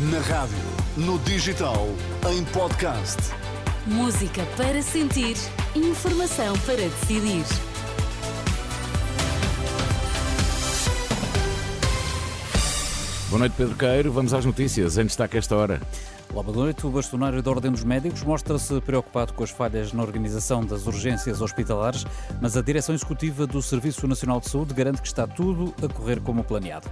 Na rádio, no digital, em podcast. Música para sentir, informação para decidir. Boa noite, Pedro Queiro. Vamos às notícias. Em destaque esta hora. Olá, boa noite. O bastonário da Ordem dos Médicos mostra-se preocupado com as falhas na organização das urgências hospitalares, mas a direção executiva do Serviço Nacional de Saúde garante que está tudo a correr como planeado.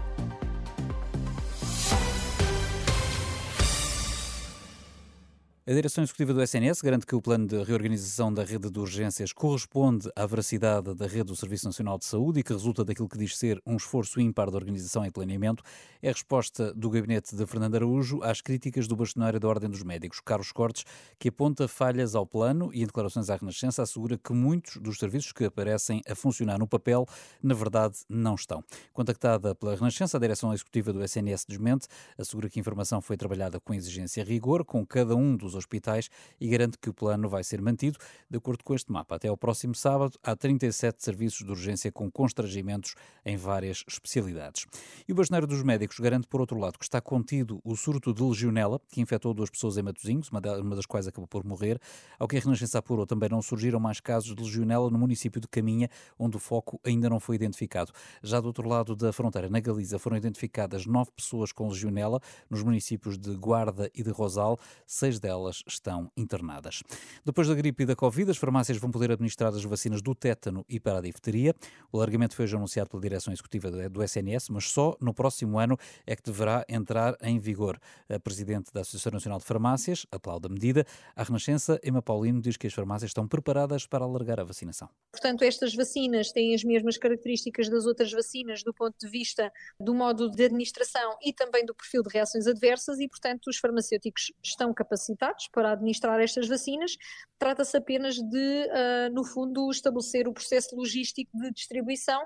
A direção executiva do SNS garante que o plano de reorganização da rede de urgências corresponde à veracidade da rede do Serviço Nacional de Saúde e que resulta daquilo que diz ser um esforço ímpar de organização e planeamento. É a resposta do gabinete de Fernando Araújo às críticas do bastonário da Ordem dos Médicos, Carlos Cortes, que aponta falhas ao plano e em declarações à Renascença assegura que muitos dos serviços que aparecem a funcionar no papel, na verdade, não estão. Contactada pela Renascença, a direção executiva do SNS desmente, assegura que a informação foi trabalhada com exigência e rigor, com cada um dos hospitais e garante que o plano vai ser mantido. De acordo com este mapa, até ao próximo sábado, há 37 serviços de urgência com constrangimentos em várias especialidades. E o bastonário dos médicos garante, por outro lado, que está contido o surto de legionela, que infectou duas pessoas em Matosinhos, uma das quais acabou por morrer. Ao que a Renascença apurou, também não surgiram mais casos de legionela no município de Caminha, onde o foco ainda não foi identificado. Já do outro lado da fronteira, na Galiza, foram identificadas nove pessoas com legionela nos municípios de Guarda e de Rosal, seis delas delas estão internadas. Depois da gripe e da Covid, as farmácias vão poder administrar as vacinas do tétano e para a difteria. O alargamento foi já anunciado pela direção executiva do SNS, mas só no próximo ano é que deverá entrar em vigor. A presidente da Associação Nacional de Farmácias aplaude a medida. A Renascença, Emma Paulino, diz que as farmácias estão preparadas para alargar a vacinação. Portanto, estas vacinas têm as mesmas características das outras vacinas do ponto de vista do modo de administração e também do perfil de reações adversas e, portanto, os farmacêuticos estão capacitados para administrar estas vacinas. Trata-se apenas de, uh, no fundo, estabelecer o processo logístico de distribuição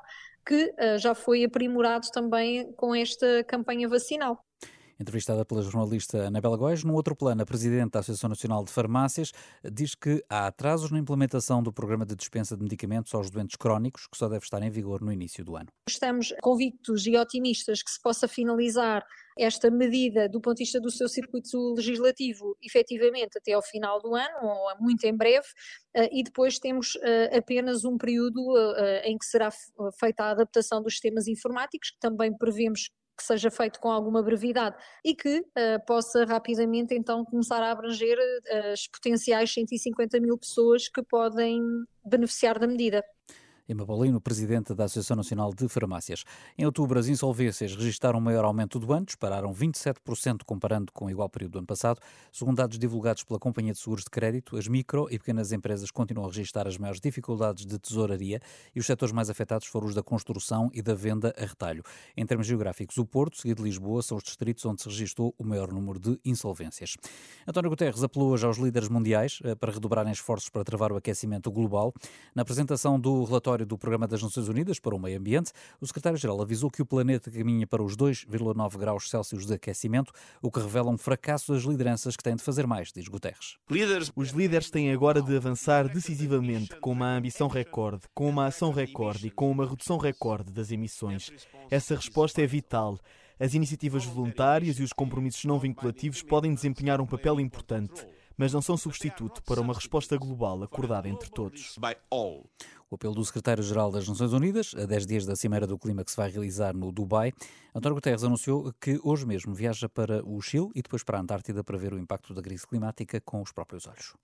que uh, já foi aprimorado também com esta campanha vacinal. Entrevistada pela jornalista Anabela Góes, no outro plano, a Presidente da Associação Nacional de Farmácias diz que há atrasos na implementação do programa de dispensa de medicamentos aos doentes crónicos, que só deve estar em vigor no início do ano. Estamos convictos e otimistas que se possa finalizar esta medida do ponto de vista do seu circuito legislativo efetivamente até ao final do ano, ou muito em breve, eh, e depois temos eh, apenas um período eh, em que será feita a adaptação dos sistemas informáticos, que também prevemos que seja feito com alguma brevidade e que uh, possa rapidamente então começar a abranger uh, as potenciais 150 mil pessoas que podem beneficiar da medida. Emma Paulino, presidente da Associação Nacional de Farmácias. Em outubro, as insolvências registaram um maior aumento do ano, dispararam 27% comparando com o igual período do ano passado. Segundo dados divulgados pela Companhia de Seguros de Crédito, as micro e pequenas empresas continuam a registrar as maiores dificuldades de tesouraria e os setores mais afetados foram os da construção e da venda a retalho. Em termos geográficos, o Porto, seguido de Lisboa, são os distritos onde se registrou o maior número de insolvências. António Guterres apelou hoje aos líderes mundiais eh, para redobrarem esforços para travar o aquecimento global. Na apresentação do relatório do Programa das Nações Unidas para o Meio Ambiente, o secretário-geral avisou que o planeta caminha para os 2,9 graus Celsius de aquecimento, o que revela um fracasso das lideranças que têm de fazer mais, diz Guterres. Os líderes têm agora de avançar decisivamente com uma ambição recorde, com uma ação recorde e com uma redução recorde das emissões. Essa resposta é vital. As iniciativas voluntárias e os compromissos não vinculativos podem desempenhar um papel importante mas não são substituto para uma resposta global acordada entre todos. O apelo do secretário-geral das Nações Unidas, a 10 dias da Cimeira do Clima que se vai realizar no Dubai, António Guterres anunciou que hoje mesmo viaja para o Chile e depois para a Antártida para ver o impacto da crise climática com os próprios olhos.